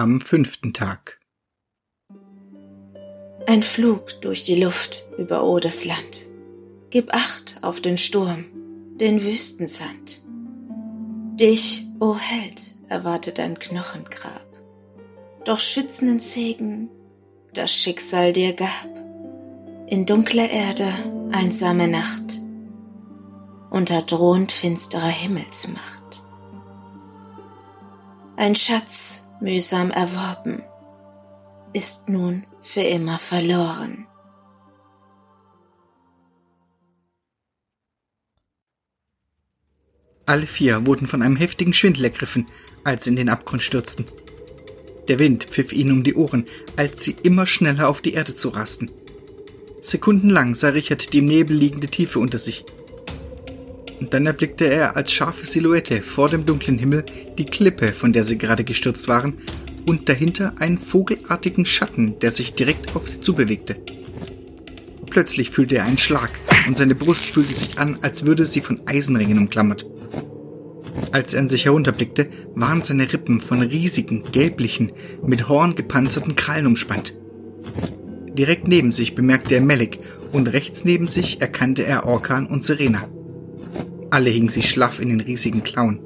Am fünften Tag. Ein Flug durch die Luft über Odes Land. Gib Acht auf den Sturm, den Wüstensand. Dich, o oh Held, erwartet ein Knochengrab. Doch schützenden Segen das Schicksal dir gab. In dunkler Erde einsame Nacht, unter drohend finsterer Himmelsmacht. Ein Schatz, mühsam erworben, ist nun für immer verloren. Alle vier wurden von einem heftigen Schwindel ergriffen, als sie in den Abgrund stürzten. Der Wind pfiff ihnen um die Ohren, als sie immer schneller auf die Erde zu rasten. Sekundenlang sah Richard die im Nebel liegende Tiefe unter sich. Und dann erblickte er als scharfe Silhouette vor dem dunklen Himmel die Klippe, von der sie gerade gestürzt waren, und dahinter einen vogelartigen Schatten, der sich direkt auf sie zubewegte. Plötzlich fühlte er einen Schlag und seine Brust fühlte sich an, als würde sie von Eisenringen umklammert. Als er an sich herunterblickte, waren seine Rippen von riesigen, gelblichen, mit Horn gepanzerten Krallen umspannt. Direkt neben sich bemerkte er Melik und rechts neben sich erkannte er Orkan und Serena. Alle hingen sie schlaff in den riesigen Klauen.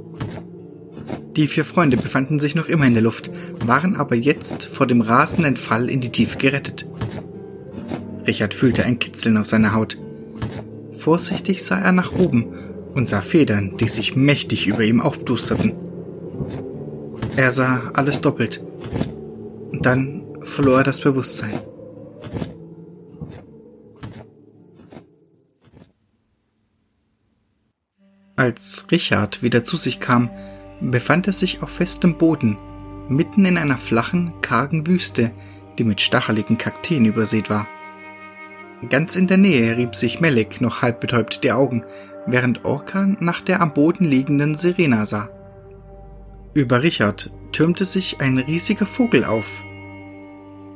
Die vier Freunde befanden sich noch immer in der Luft, waren aber jetzt vor dem rasenden Fall in die Tiefe gerettet. Richard fühlte ein Kitzeln auf seiner Haut. Vorsichtig sah er nach oben und sah Federn, die sich mächtig über ihm aufdusterten. Er sah alles doppelt. Dann verlor er das Bewusstsein. Als Richard wieder zu sich kam, befand er sich auf festem Boden, mitten in einer flachen, kargen Wüste, die mit stacheligen Kakteen übersät war. Ganz in der Nähe rieb sich Melek noch halb betäubt die Augen, während Orkan nach der am Boden liegenden Serena sah. Über Richard türmte sich ein riesiger Vogel auf.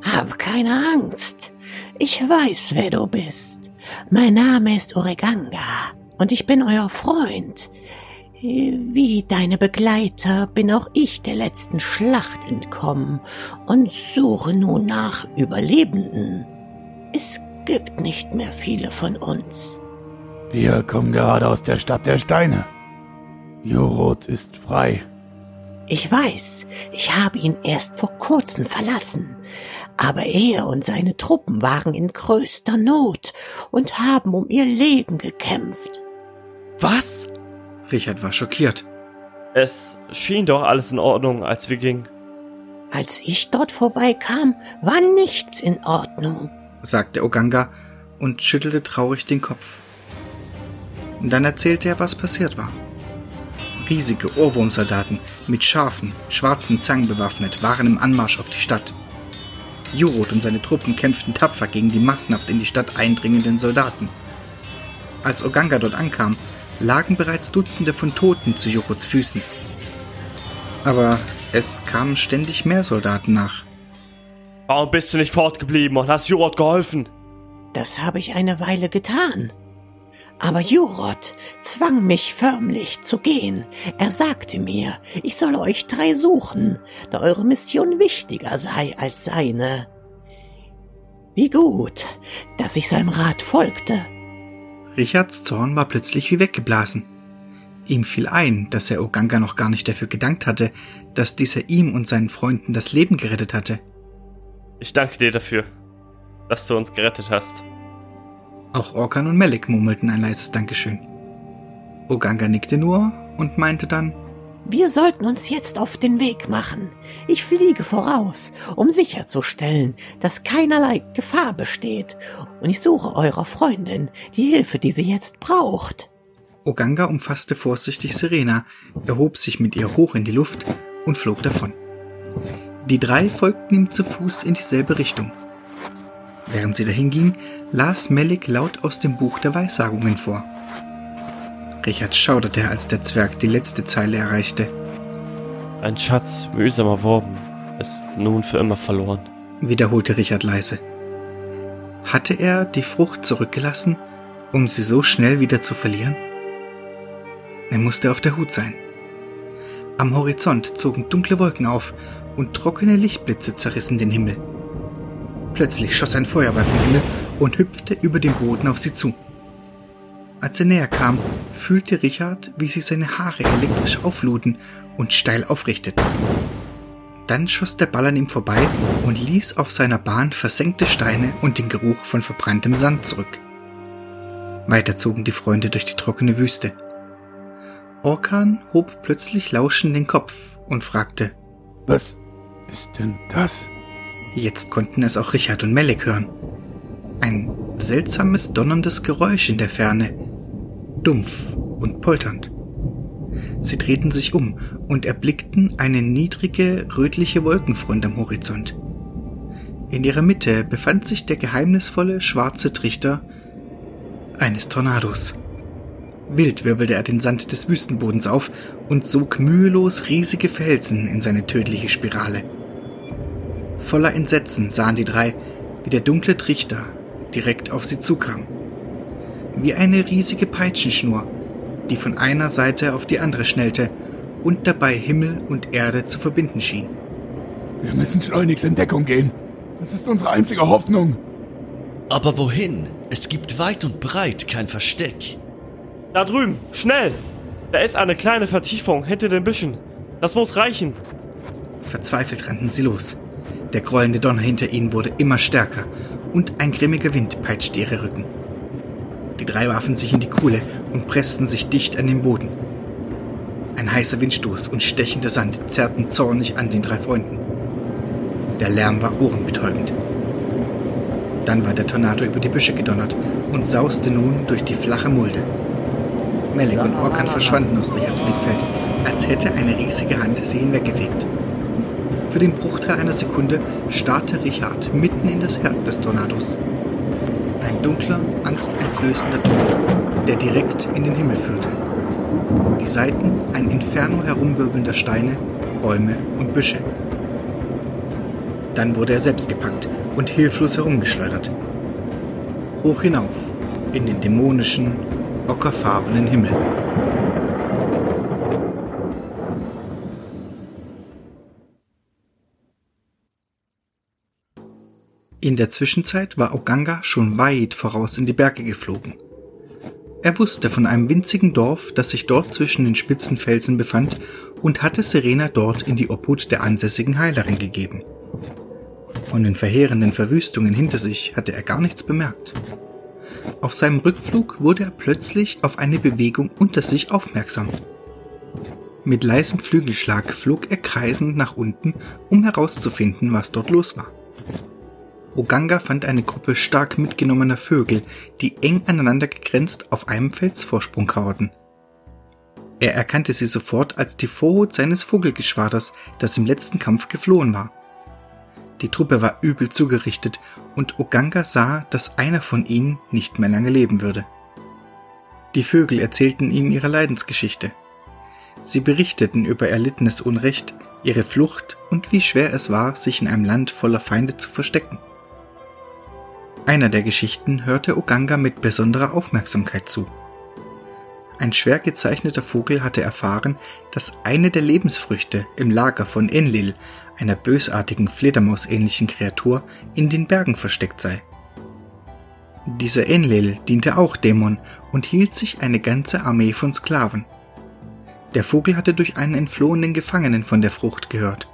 Hab keine Angst. Ich weiß, wer du bist. Mein Name ist Oreganga und ich bin euer Freund. Wie deine Begleiter bin auch ich der letzten Schlacht entkommen und suche nun nach Überlebenden. Es gibt nicht mehr viele von uns. Wir kommen gerade aus der Stadt der Steine. Jorot ist frei. Ich weiß, ich habe ihn erst vor kurzem verlassen, aber er und seine Truppen waren in größter Not und haben um ihr Leben gekämpft. Was? Richard war schockiert. Es schien doch alles in Ordnung, als wir gingen. Als ich dort vorbeikam, war nichts in Ordnung, sagte Oganga und schüttelte traurig den Kopf. Dann erzählte er, was passiert war. Riesige Ohrwurmsoldaten mit scharfen, schwarzen Zangen bewaffnet waren im Anmarsch auf die Stadt. Jurot und seine Truppen kämpften tapfer gegen die massenhaft in die Stadt eindringenden Soldaten. Als Oganga dort ankam, lagen bereits Dutzende von Toten zu Jurots Füßen. Aber es kamen ständig mehr Soldaten nach. Warum bist du nicht fortgeblieben und hast Jurot geholfen? Das habe ich eine Weile getan, aber Jurot zwang mich förmlich zu gehen. Er sagte mir, ich soll euch drei suchen, da eure Mission wichtiger sei als seine. Wie gut, dass ich seinem Rat folgte. Richards Zorn war plötzlich wie weggeblasen. Ihm fiel ein, dass er Oganga noch gar nicht dafür gedankt hatte, dass dieser ihm und seinen Freunden das Leben gerettet hatte. Ich danke dir dafür, dass du uns gerettet hast. Auch Orkan und Melik murmelten ein leises Dankeschön. Oganga nickte nur und meinte dann, wir sollten uns jetzt auf den Weg machen. Ich fliege voraus, um sicherzustellen, dass keinerlei Gefahr besteht, und ich suche eurer Freundin die Hilfe, die sie jetzt braucht. Oganga umfasste vorsichtig Serena, erhob sich mit ihr hoch in die Luft und flog davon. Die drei folgten ihm zu Fuß in dieselbe Richtung. Während sie dahin ging, las Melik laut aus dem Buch der Weissagungen vor. Richard schauderte, als der Zwerg die letzte Zeile erreichte. Ein Schatz, mühsam erworben, ist nun für immer verloren, wiederholte Richard leise. Hatte er die Frucht zurückgelassen, um sie so schnell wieder zu verlieren? Er musste auf der Hut sein. Am Horizont zogen dunkle Wolken auf und trockene Lichtblitze zerrissen den Himmel. Plötzlich schoss ein Feuerball vom Himmel und hüpfte über den Boden auf sie zu. Als er näher kam, fühlte Richard, wie sich seine Haare elektrisch aufluden und steil aufrichteten. Dann schoss der Ball an ihm vorbei und ließ auf seiner Bahn versenkte Steine und den Geruch von verbranntem Sand zurück. Weiter zogen die Freunde durch die trockene Wüste. Orkan hob plötzlich lauschend den Kopf und fragte, Was ist denn das? Jetzt konnten es auch Richard und Melek hören. Ein seltsames, donnerndes Geräusch in der Ferne, dumpf und polternd. Sie drehten sich um und erblickten eine niedrige, rötliche Wolkenfront am Horizont. In ihrer Mitte befand sich der geheimnisvolle, schwarze Trichter eines Tornados. Wild wirbelte er den Sand des Wüstenbodens auf und sog mühelos riesige Felsen in seine tödliche Spirale. Voller Entsetzen sahen die drei, wie der dunkle Trichter direkt auf sie zukam. Wie eine riesige Peitschenschnur, die von einer Seite auf die andere schnellte und dabei Himmel und Erde zu verbinden schien. Wir müssen schleunigst in Deckung gehen. Das ist unsere einzige Hoffnung. Aber wohin? Es gibt weit und breit kein Versteck. Da drüben, schnell! Da ist eine kleine Vertiefung hinter den Büschen. Das muss reichen. Verzweifelt rannten sie los. Der grollende Donner hinter ihnen wurde immer stärker und ein grimmiger Wind peitschte ihre Rücken. Die drei warfen sich in die Kuhle und pressten sich dicht an den Boden. Ein heißer Windstoß und stechender Sand zerrten zornig an den drei Freunden. Der Lärm war ohrenbetäubend. Dann war der Tornado über die Büsche gedonnert und sauste nun durch die flache Mulde. Melek und Orkan verschwanden aus Richards Blickfeld, als hätte eine riesige Hand sie hinweggefegt. Für den Bruchteil einer Sekunde starrte Richard mitten in das Herz des Tornados. Dunkler, angsteinflößender Tunnel, der direkt in den Himmel führte. Die Seiten ein Inferno herumwirbelnder Steine, Bäume und Büsche. Dann wurde er selbst gepackt und hilflos herumgeschleudert. Hoch hinauf in den dämonischen, ockerfarbenen Himmel. In der Zwischenzeit war Oganga schon weit voraus in die Berge geflogen. Er wusste von einem winzigen Dorf, das sich dort zwischen den spitzen Felsen befand, und hatte Serena dort in die Obhut der ansässigen Heilerin gegeben. Von den verheerenden Verwüstungen hinter sich hatte er gar nichts bemerkt. Auf seinem Rückflug wurde er plötzlich auf eine Bewegung unter sich aufmerksam. Mit leisem Flügelschlag flog er kreisend nach unten, um herauszufinden, was dort los war. Oganga fand eine Gruppe stark mitgenommener Vögel, die eng aneinander gegrenzt auf einem Felsvorsprung kauerten. Er erkannte sie sofort als die Vorhut seines Vogelgeschwaders, das im letzten Kampf geflohen war. Die Truppe war übel zugerichtet und Oganga sah, dass einer von ihnen nicht mehr lange leben würde. Die Vögel erzählten ihm ihre Leidensgeschichte. Sie berichteten über erlittenes Unrecht, ihre Flucht und wie schwer es war, sich in einem Land voller Feinde zu verstecken. Einer der Geschichten hörte Oganga mit besonderer Aufmerksamkeit zu. Ein schwer gezeichneter Vogel hatte erfahren, dass eine der Lebensfrüchte im Lager von Enlil, einer bösartigen Fledermausähnlichen Kreatur, in den Bergen versteckt sei. Dieser Enlil diente auch Dämon und hielt sich eine ganze Armee von Sklaven. Der Vogel hatte durch einen entflohenen Gefangenen von der Frucht gehört.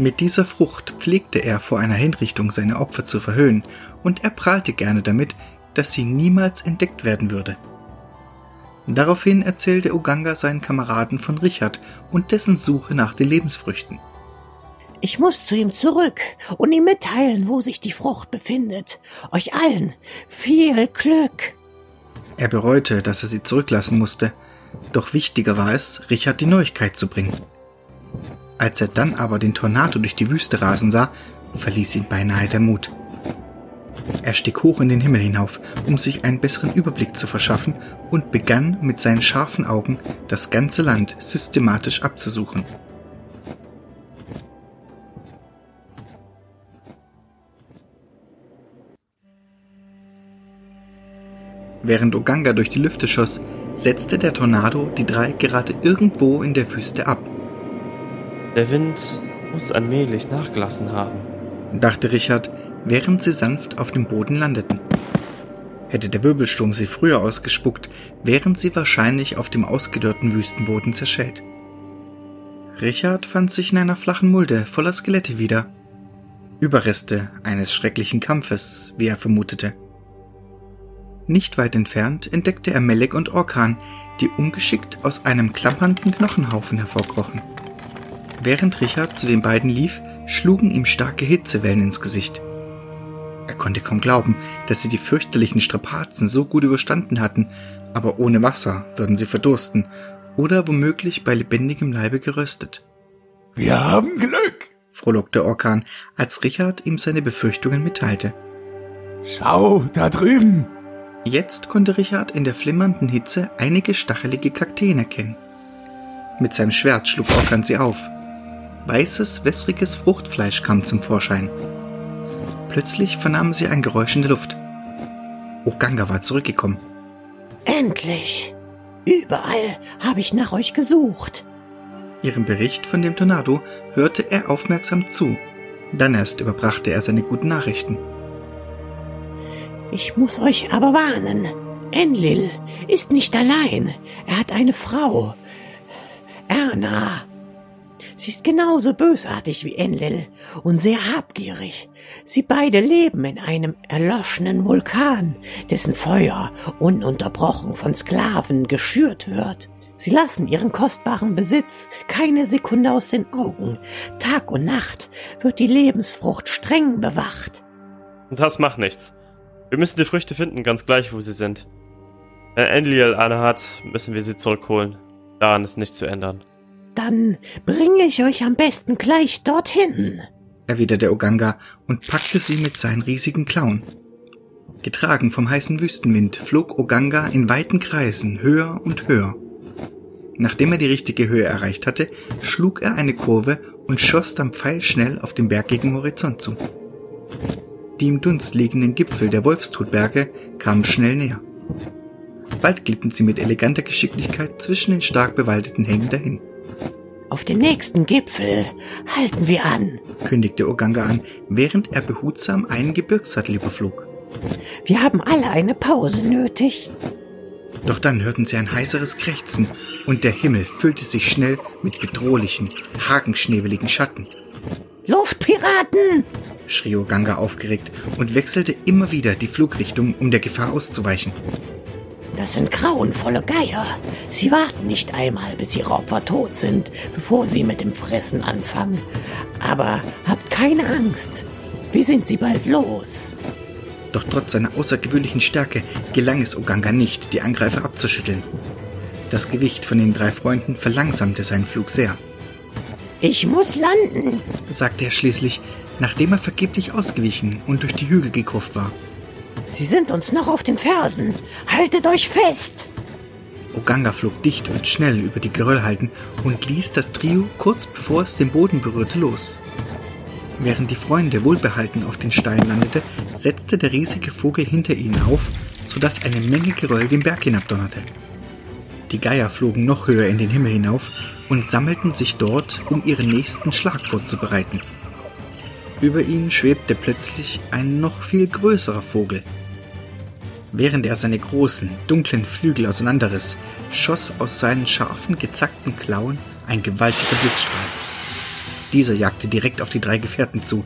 Mit dieser Frucht pflegte er vor einer Hinrichtung seine Opfer zu verhöhnen und er prahlte gerne damit, dass sie niemals entdeckt werden würde. Daraufhin erzählte Uganga seinen Kameraden von Richard und dessen Suche nach den Lebensfrüchten. Ich muss zu ihm zurück und ihm mitteilen, wo sich die Frucht befindet. Euch allen viel Glück. Er bereute, dass er sie zurücklassen musste, doch wichtiger war es, Richard die Neuigkeit zu bringen. Als er dann aber den Tornado durch die Wüste rasen sah, verließ ihn beinahe der Mut. Er stieg hoch in den Himmel hinauf, um sich einen besseren Überblick zu verschaffen und begann mit seinen scharfen Augen das ganze Land systematisch abzusuchen. Während Oganga durch die Lüfte schoss, setzte der Tornado die drei gerade irgendwo in der Wüste ab. Der Wind muss allmählich nachgelassen haben. dachte Richard, während sie sanft auf dem Boden landeten. Hätte der Wirbelsturm sie früher ausgespuckt, wären sie wahrscheinlich auf dem ausgedörrten Wüstenboden zerschellt. Richard fand sich in einer flachen Mulde voller Skelette wieder. Überreste eines schrecklichen Kampfes, wie er vermutete. Nicht weit entfernt entdeckte er Melek und Orkan, die ungeschickt aus einem klampernden Knochenhaufen hervorkrochen. Während Richard zu den beiden lief, schlugen ihm starke Hitzewellen ins Gesicht. Er konnte kaum glauben, dass sie die fürchterlichen Strapazen so gut überstanden hatten, aber ohne Wasser würden sie verdursten oder womöglich bei lebendigem Leibe geröstet. Wir haben Glück. frohlockte Orkan, als Richard ihm seine Befürchtungen mitteilte. Schau, da drüben. Jetzt konnte Richard in der flimmernden Hitze einige stachelige Kakteen erkennen. Mit seinem Schwert schlug Orkan sie auf. Weißes, wässriges Fruchtfleisch kam zum Vorschein. Plötzlich vernahmen sie ein Geräusch in der Luft. Oganga war zurückgekommen. Endlich! Überall habe ich nach euch gesucht. Ihrem Bericht von dem Tornado hörte er aufmerksam zu. Dann erst überbrachte er seine guten Nachrichten. Ich muss euch aber warnen. Enlil ist nicht allein. Er hat eine Frau. Erna. Sie ist genauso bösartig wie Enlil und sehr habgierig. Sie beide leben in einem erloschenen Vulkan, dessen Feuer ununterbrochen von Sklaven geschürt wird. Sie lassen ihren kostbaren Besitz keine Sekunde aus den Augen. Tag und Nacht wird die Lebensfrucht streng bewacht. Das macht nichts. Wir müssen die Früchte finden, ganz gleich, wo sie sind. Wenn Enlil eine hat, müssen wir sie zurückholen. Daran ist nichts zu ändern. Dann bringe ich euch am besten gleich dorthin. erwiderte Oganga und packte sie mit seinen riesigen Klauen. Getragen vom heißen Wüstenwind flog Oganga in weiten Kreisen höher und höher. Nachdem er die richtige Höhe erreicht hatte, schlug er eine Kurve und schoss dann pfeilschnell auf den bergigen Horizont zu. Die im Dunst liegenden Gipfel der Wolfstutberge kamen schnell näher. Bald glitten sie mit eleganter Geschicklichkeit zwischen den stark bewaldeten Hängen dahin, Auf dem nächsten Gipfel halten wir an. kündigte Oganga an, während er behutsam einen Gebirgssattel überflog. Wir haben alle eine Pause nötig. Doch dann hörten sie ein heiseres Krächzen und der Himmel füllte sich schnell mit bedrohlichen, hakenschnebeligen Schatten. Luftpiraten! schrie Oganga aufgeregt und wechselte immer wieder die Flugrichtung, um der Gefahr auszuweichen. Das sind grauenvolle Geier. Sie warten nicht einmal, bis ihre Opfer tot sind, bevor sie mit dem Fressen anfangen. Aber habt keine Angst. Wir sind sie bald los. Doch trotz seiner außergewöhnlichen Stärke gelang es Oganga nicht, die Angreifer abzuschütteln. Das Gewicht von den drei Freunden verlangsamte seinen Flug sehr, Ich muss landen. sagte er schließlich, nachdem er vergeblich ausgewichen und durch die Hügel gekurft war. Sie sind uns noch auf den Fersen. Haltet euch fest. Oganga flog dicht und schnell über die Geröllhalden und ließ das Trio kurz bevor es den Boden berührte los. Während die Freunde wohlbehalten auf den Stein landete, setzte der riesige Vogel hinter ihnen auf, sodass eine Menge Geröll den Berg hinabdonnerte. Die Geier flogen noch höher in den Himmel hinauf und sammelten sich dort, um ihren nächsten Schlag vorzubereiten. Über ihnen schwebte plötzlich ein noch viel größerer Vogel. Während er seine großen, dunklen Flügel auseinanderriss, schoss aus seinen scharfen, gezackten Klauen ein gewaltiger Blitzstrahl. Dieser jagte direkt auf die drei Gefährten zu,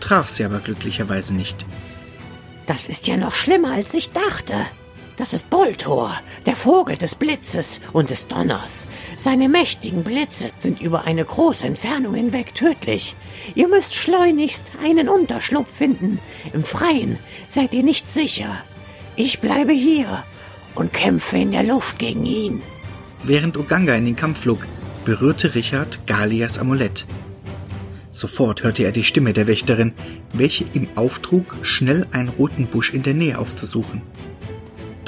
traf sie aber glücklicherweise nicht. Das ist ja noch schlimmer, als ich dachte. Das ist Boltor, der Vogel des Blitzes und des Donners. Seine mächtigen Blitze sind über eine große Entfernung hinweg tödlich. Ihr müsst schleunigst einen Unterschlupf finden. Im Freien seid ihr nicht sicher. Ich bleibe hier und kämpfe in der Luft gegen ihn. Während Oganga in den Kampf flog, berührte Richard Galias Amulett. Sofort hörte er die Stimme der Wächterin, welche ihm auftrug, schnell einen roten Busch in der Nähe aufzusuchen.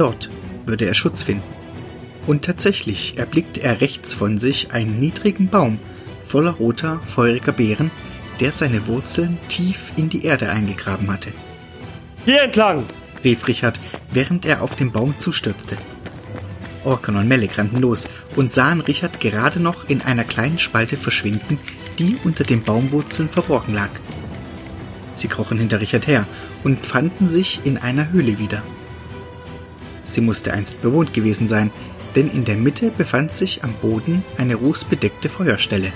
Dort würde er Schutz finden. Und tatsächlich erblickte er rechts von sich einen niedrigen Baum voller roter, feuriger Beeren, der seine Wurzeln tief in die Erde eingegraben hatte, Hier entlang! rief Richard, während er auf den Baum zustürzte. Orkan und Melek rannten los und sahen Richard gerade noch in einer kleinen Spalte verschwinden, die unter den Baumwurzeln verborgen lag. Sie krochen hinter Richard her und fanden sich in einer Höhle wieder. Sie musste einst bewohnt gewesen sein, denn in der Mitte befand sich am Boden eine rußbedeckte Feuerstelle.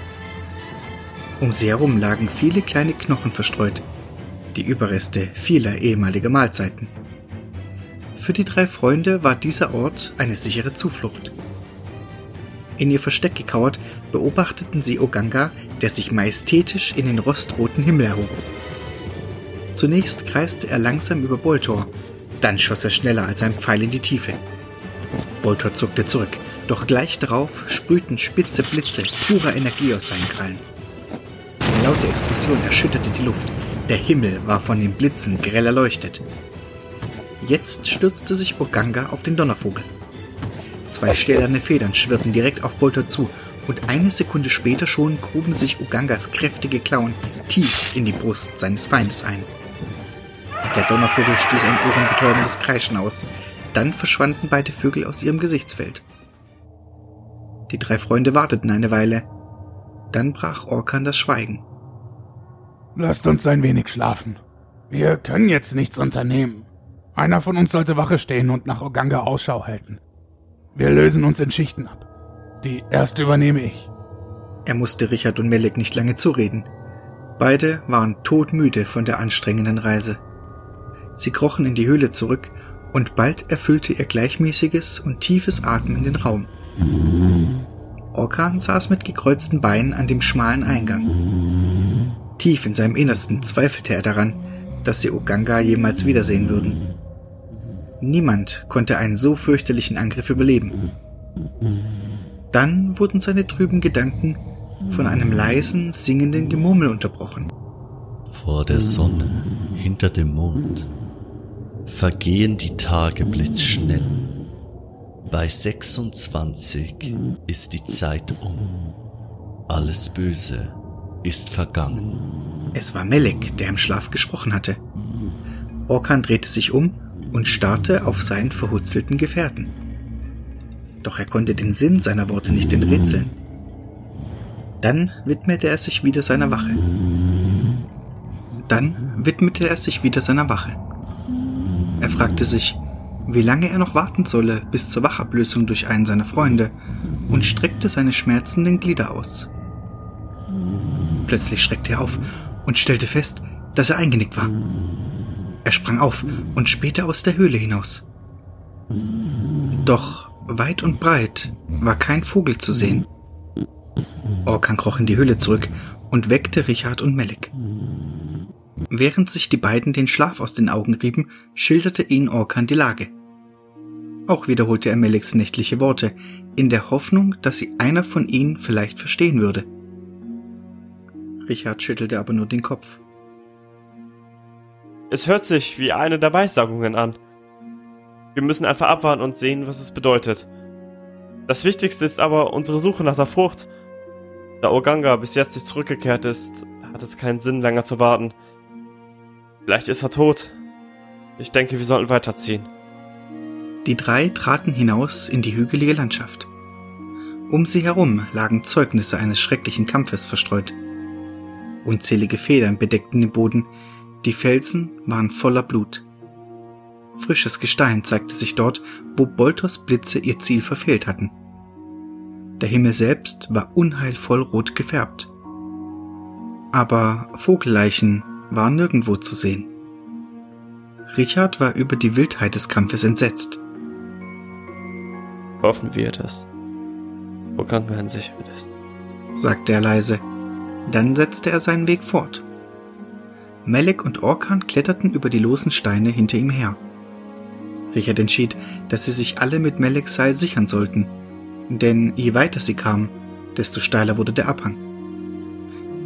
Um sie herum lagen viele kleine Knochen verstreut, die Überreste vieler ehemaliger Mahlzeiten. Für die drei Freunde war dieser Ort eine sichere Zuflucht. In ihr Versteck gekauert, beobachteten sie Oganga, der sich majestätisch in den rostroten Himmel erhob. Zunächst kreiste er langsam über Boltor, dann schoss er schneller als ein Pfeil in die Tiefe. Boltor zuckte zurück, doch gleich darauf sprühten spitze Blitze purer Energie aus seinen Krallen. Eine laute Explosion erschütterte die Luft. Der Himmel war von den Blitzen grell erleuchtet. Jetzt stürzte sich Oganga auf den Donnervogel. Zwei stählerne Federn schwirrten direkt auf Bolter zu und eine Sekunde später schon gruben sich Ugangas kräftige Klauen tief in die Brust seines Feindes ein. Der Donnervogel stieß ein ohrenbetäubendes Kreischen aus. Dann verschwanden beide Vögel aus ihrem Gesichtsfeld. Die drei Freunde warteten eine Weile. Dann brach Orkan das Schweigen. Lasst uns ein wenig schlafen. Wir können jetzt nichts unternehmen. Einer von uns sollte Wache stehen und nach Oganga Ausschau halten. Wir lösen uns in Schichten ab. Die erste übernehme ich. Er musste Richard und Melek nicht lange zureden. Beide waren todmüde von der anstrengenden Reise. Sie krochen in die Höhle zurück und bald erfüllte ihr gleichmäßiges und tiefes Atmen den Raum. Orkan saß mit gekreuzten Beinen an dem schmalen Eingang. Tief in seinem Innersten zweifelte er daran, dass sie Oganga jemals wiedersehen würden. Niemand konnte einen so fürchterlichen Angriff überleben. Dann wurden seine trüben Gedanken von einem leisen, singenden Gemurmel unterbrochen. Vor der Sonne, hinter dem Mond, vergehen die Tage blitzschnell. Bei 26 ist die Zeit um. Alles Böse ist vergangen. Es war Melek, der im Schlaf gesprochen hatte. Orkan drehte sich um und starrte auf seinen verhutzelten Gefährten. Doch er konnte den Sinn seiner Worte nicht enträtseln. Dann widmete er sich wieder seiner Wache. Dann widmete er sich wieder seiner Wache. Er fragte sich, wie lange er noch warten solle bis zur Wachablösung durch einen seiner Freunde und streckte seine schmerzenden Glieder aus. Plötzlich schreckte er auf und stellte fest, dass er eingenickt war. Er sprang auf und spähte aus der Höhle hinaus. Doch weit und breit war kein Vogel zu sehen. Orkan kroch in die Höhle zurück und weckte Richard und Melek. Während sich die beiden den Schlaf aus den Augen rieben, schilderte ihnen Orkan die Lage. Auch wiederholte er Meleks nächtliche Worte, in der Hoffnung, dass sie einer von ihnen vielleicht verstehen würde. Richard schüttelte aber nur den Kopf. Es hört sich wie eine der Weissagungen an. Wir müssen einfach abwarten und sehen, was es bedeutet. Das Wichtigste ist aber unsere Suche nach der Frucht. Da Oganga bis jetzt nicht zurückgekehrt ist, hat es keinen Sinn, länger zu warten. Vielleicht ist er tot. Ich denke, wir sollten weiterziehen. Die drei traten hinaus in die hügelige Landschaft. Um sie herum lagen Zeugnisse eines schrecklichen Kampfes verstreut. Unzählige Federn bedeckten den Boden, die Felsen waren voller Blut. Frisches Gestein zeigte sich dort, wo Bolters Blitze ihr Ziel verfehlt hatten. Der Himmel selbst war unheilvoll rot gefärbt. Aber Vogelleichen waren nirgendwo zu sehen. Richard war über die Wildheit des Kampfes entsetzt. Hoffen wir, dass Oganga in Sicherheit ist, sagte er leise. Dann setzte er seinen Weg fort. Melek und Orkan kletterten über die losen Steine hinter ihm her. Richard entschied, dass sie sich alle mit Meleks Seil sichern sollten, denn je weiter sie kamen, desto steiler wurde der Abhang.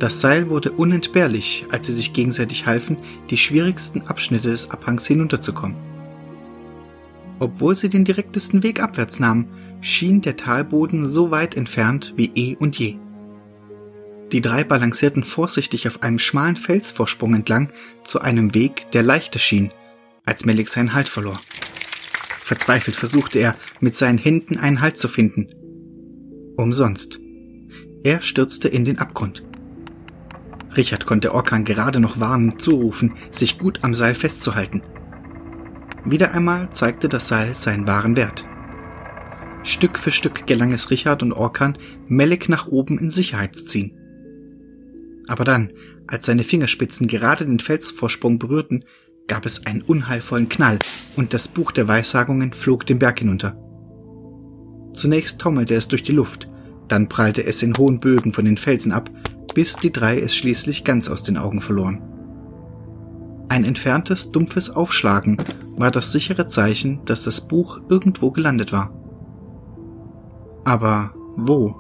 Das Seil wurde unentbehrlich, als sie sich gegenseitig halfen, die schwierigsten Abschnitte des Abhangs hinunterzukommen. Obwohl sie den direktesten Weg abwärts nahmen, schien der Talboden so weit entfernt wie eh und je. Die drei balancierten vorsichtig auf einem schmalen Felsvorsprung entlang zu einem Weg, der leichter schien, als Melik seinen Halt verlor. Verzweifelt versuchte er, mit seinen Händen einen Halt zu finden. Umsonst. Er stürzte in den Abgrund. Richard konnte Orkan gerade noch warnend zurufen, sich gut am Seil festzuhalten. Wieder einmal zeigte das Seil seinen wahren Wert. Stück für Stück gelang es Richard und Orkan, Melek nach oben in Sicherheit zu ziehen. Aber dann, als seine Fingerspitzen gerade den Felsvorsprung berührten, gab es einen unheilvollen Knall und das Buch der Weissagungen flog den Berg hinunter. Zunächst taumelte es durch die Luft, dann prallte es in hohen Bögen von den Felsen ab, bis die drei es schließlich ganz aus den Augen verloren. Ein entferntes, dumpfes Aufschlagen war das sichere Zeichen, dass das Buch irgendwo gelandet war. Aber wo?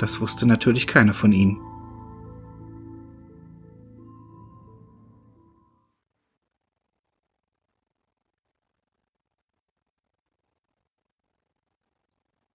Das wusste natürlich keiner von ihnen.